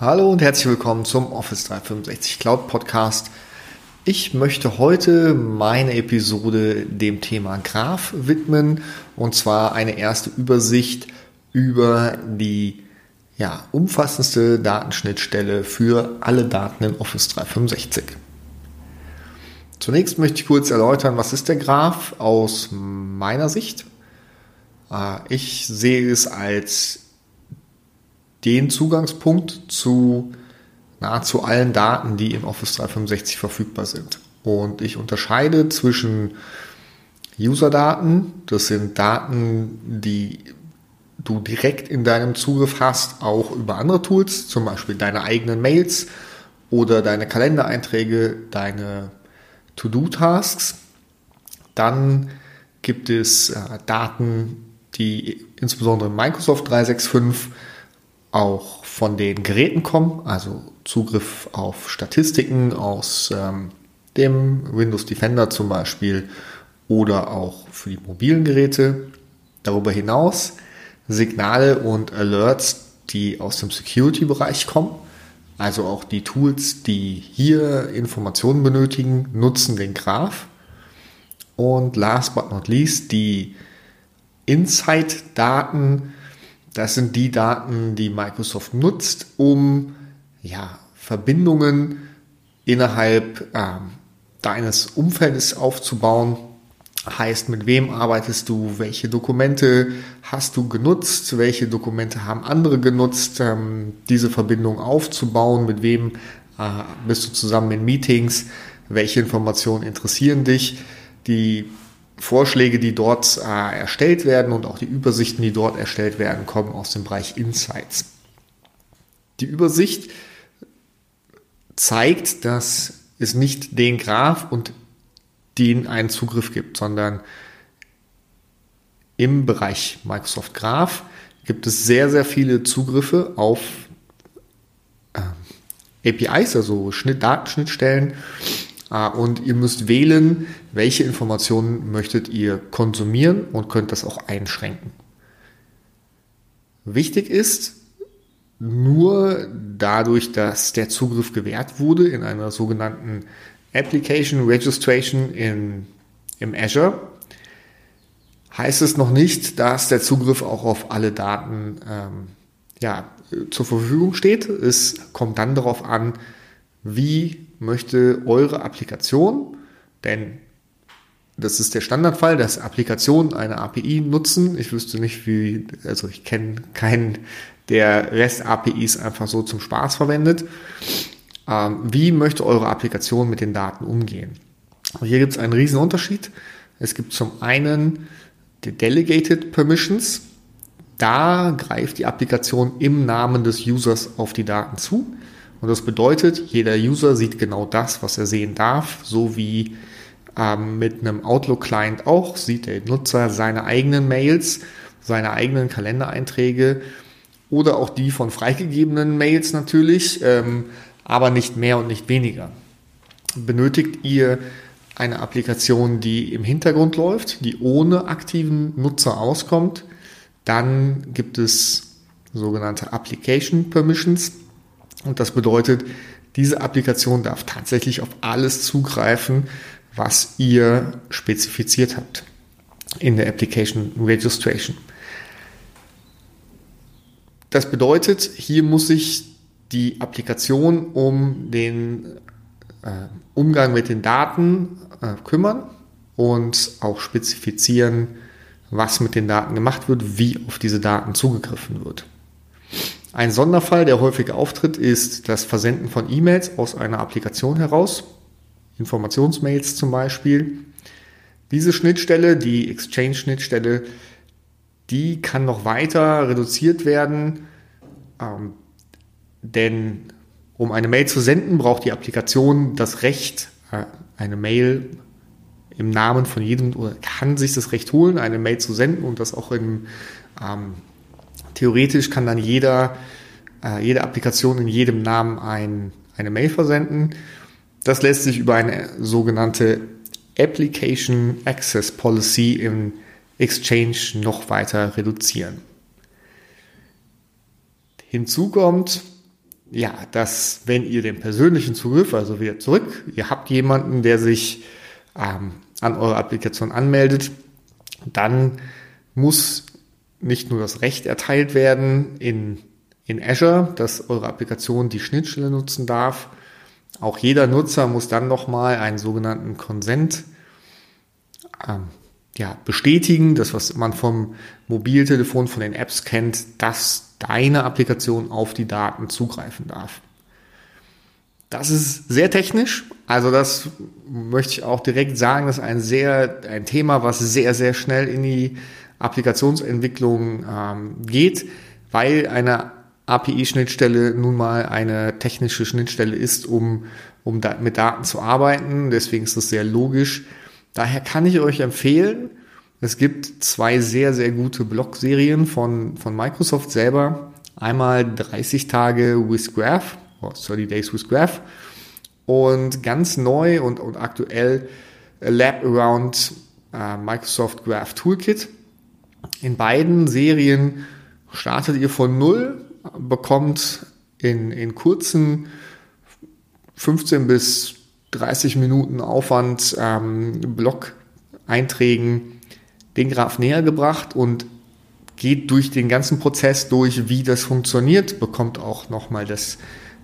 Hallo und herzlich willkommen zum Office 365 Cloud Podcast. Ich möchte heute meine Episode dem Thema Graph widmen und zwar eine erste Übersicht über die ja, umfassendste Datenschnittstelle für alle Daten in Office 365. Zunächst möchte ich kurz erläutern, was ist der Graph aus meiner Sicht. Äh, ich sehe es als den Zugangspunkt zu nahezu allen Daten, die in Office 365 verfügbar sind. Und ich unterscheide zwischen User-Daten, das sind Daten, die du direkt in deinem Zugriff hast, auch über andere Tools, zum Beispiel deine eigenen Mails oder deine Kalendereinträge, deine To-Do-Tasks. Dann gibt es äh, Daten, die insbesondere in Microsoft 365 auch von den Geräten kommen, also Zugriff auf Statistiken aus ähm, dem Windows Defender zum Beispiel oder auch für die mobilen Geräte. Darüber hinaus Signale und Alerts, die aus dem Security-Bereich kommen. Also auch die Tools, die hier Informationen benötigen, nutzen den Graph. Und last but not least die Insight-Daten, das sind die Daten, die Microsoft nutzt, um ja, Verbindungen innerhalb ähm, deines Umfeldes aufzubauen. Heißt, mit wem arbeitest du, welche Dokumente hast du genutzt, welche Dokumente haben andere genutzt, ähm, diese Verbindung aufzubauen, mit wem äh, bist du zusammen in Meetings, welche Informationen interessieren dich. Die Vorschläge, die dort äh, erstellt werden und auch die Übersichten, die dort erstellt werden, kommen aus dem Bereich Insights. Die Übersicht zeigt, dass es nicht den Graph und den einen Zugriff gibt, sondern im Bereich Microsoft Graph gibt es sehr, sehr viele Zugriffe auf äh, APIs, also Schnitt, Datenschnittstellen, und ihr müsst wählen, welche Informationen möchtet ihr konsumieren und könnt das auch einschränken. Wichtig ist, nur dadurch, dass der Zugriff gewährt wurde in einer sogenannten Application Registration in, im Azure, heißt es noch nicht, dass der Zugriff auch auf alle Daten ähm, ja, zur Verfügung steht. Es kommt dann darauf an, wie möchte eure Applikation, denn das ist der Standardfall, dass Applikationen eine API nutzen. Ich wüsste nicht, wie, also ich kenne keinen, der REST-APIs einfach so zum Spaß verwendet. Ähm, wie möchte eure Applikation mit den Daten umgehen? Und hier gibt es einen riesen Unterschied. Es gibt zum einen die Delegated Permissions. Da greift die Applikation im Namen des Users auf die Daten zu. Und das bedeutet, jeder User sieht genau das, was er sehen darf, so wie ähm, mit einem Outlook-Client auch, sieht der Nutzer seine eigenen Mails, seine eigenen Kalendereinträge oder auch die von freigegebenen Mails natürlich, ähm, aber nicht mehr und nicht weniger. Benötigt ihr eine Applikation, die im Hintergrund läuft, die ohne aktiven Nutzer auskommt, dann gibt es sogenannte Application Permissions. Und das bedeutet, diese Applikation darf tatsächlich auf alles zugreifen, was ihr spezifiziert habt in der Application Registration. Das bedeutet, hier muss sich die Applikation um den äh, Umgang mit den Daten äh, kümmern und auch spezifizieren, was mit den Daten gemacht wird, wie auf diese Daten zugegriffen wird. Ein Sonderfall, der häufig auftritt, ist das Versenden von E-Mails aus einer Applikation heraus, Informationsmails zum Beispiel. Diese Schnittstelle, die Exchange-Schnittstelle, die kann noch weiter reduziert werden, ähm, denn um eine Mail zu senden, braucht die Applikation das Recht, äh, eine Mail im Namen von jedem oder kann sich das Recht holen, eine Mail zu senden und das auch im ähm, Theoretisch kann dann jeder, äh, jede Applikation in jedem Namen ein, eine Mail versenden. Das lässt sich über eine sogenannte Application Access Policy im Exchange noch weiter reduzieren. Hinzu kommt, ja, dass wenn ihr den persönlichen Zugriff, also wieder zurück, ihr habt jemanden, der sich ähm, an eure Applikation anmeldet, dann muss nicht nur das Recht erteilt werden in, in Azure, dass eure Applikation die Schnittstelle nutzen darf. Auch jeder Nutzer muss dann nochmal einen sogenannten Consent ähm, ja, bestätigen, das was man vom Mobiltelefon, von den Apps kennt, dass deine Applikation auf die Daten zugreifen darf. Das ist sehr technisch, also das möchte ich auch direkt sagen, das ist ein sehr ein Thema, was sehr sehr schnell in die Applikationsentwicklung ähm, geht, weil eine API-Schnittstelle nun mal eine technische Schnittstelle ist, um, um da, mit Daten zu arbeiten. Deswegen ist das sehr logisch, Daher kann ich euch empfehlen, es gibt zwei sehr, sehr gute Blog-Serien von, von Microsoft selber. Einmal 30 Tage with Graph, or 30 Days with Graph. Und ganz neu und, und aktuell Lab Around äh, Microsoft Graph Toolkit. In beiden Serien startet ihr von Null, bekommt in, in kurzen 15 bis 30 Minuten Aufwand, ähm, Blog-Einträgen den Graph näher gebracht und geht durch den ganzen Prozess durch, wie das funktioniert, bekommt auch nochmal das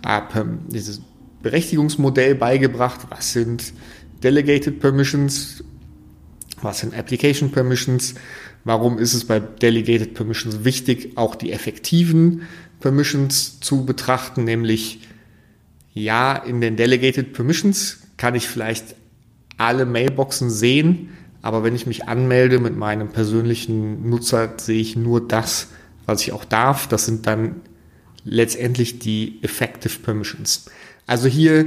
äh, dieses Berechtigungsmodell beigebracht, was sind Delegated Permissions, was sind Application Permissions, warum ist es bei Delegated Permissions wichtig, auch die effektiven Permissions zu betrachten, nämlich ja, in den Delegated Permissions kann ich vielleicht alle Mailboxen sehen, aber wenn ich mich anmelde mit meinem persönlichen Nutzer, sehe ich nur das, was ich auch darf. Das sind dann letztendlich die Effective Permissions. Also hier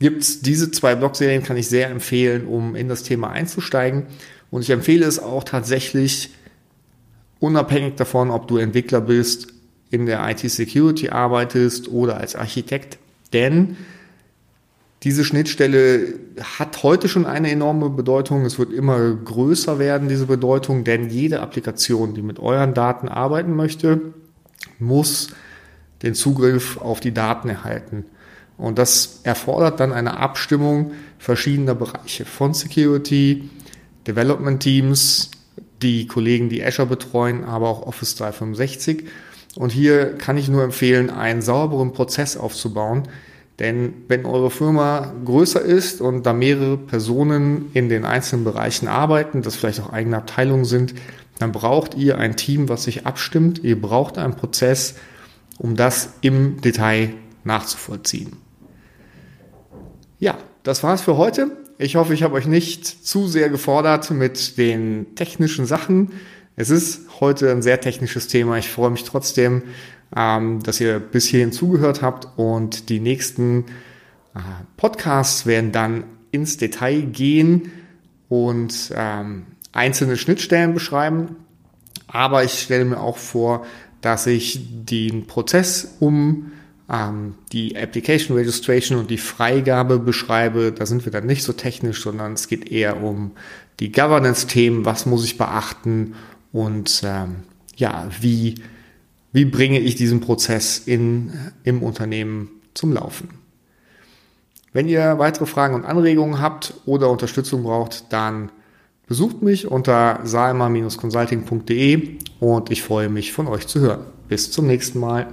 gibt's diese zwei Blogserien, kann ich sehr empfehlen, um in das Thema einzusteigen. Und ich empfehle es auch tatsächlich, unabhängig davon, ob du Entwickler bist, in der IT-Security arbeitest oder als Architekt. Denn diese Schnittstelle hat heute schon eine enorme Bedeutung. Es wird immer größer werden, diese Bedeutung, denn jede Applikation, die mit euren Daten arbeiten möchte, muss den Zugriff auf die Daten erhalten. Und das erfordert dann eine Abstimmung verschiedener Bereiche von Security, Development Teams, die Kollegen, die Azure betreuen, aber auch Office 365. Und hier kann ich nur empfehlen, einen sauberen Prozess aufzubauen, denn wenn eure Firma größer ist und da mehrere Personen in den einzelnen Bereichen arbeiten, das vielleicht auch eigene Abteilungen sind, dann braucht ihr ein Team, was sich abstimmt. Ihr braucht einen Prozess, um das im Detail nachzuvollziehen. Ja, das war's für heute. Ich hoffe, ich habe euch nicht zu sehr gefordert mit den technischen Sachen. Es ist heute ein sehr technisches Thema. Ich freue mich trotzdem, ähm, dass ihr bis hierhin zugehört habt und die nächsten äh, Podcasts werden dann ins Detail gehen und ähm, einzelne Schnittstellen beschreiben. Aber ich stelle mir auch vor, dass ich den Prozess um ähm, die Application Registration und die Freigabe beschreibe. Da sind wir dann nicht so technisch, sondern es geht eher um die Governance-Themen, was muss ich beachten und ähm, ja, wie wie bringe ich diesen Prozess in, im Unternehmen zum Laufen. Wenn ihr weitere Fragen und Anregungen habt oder Unterstützung braucht, dann besucht mich unter salma-consulting.de und ich freue mich von euch zu hören. Bis zum nächsten Mal.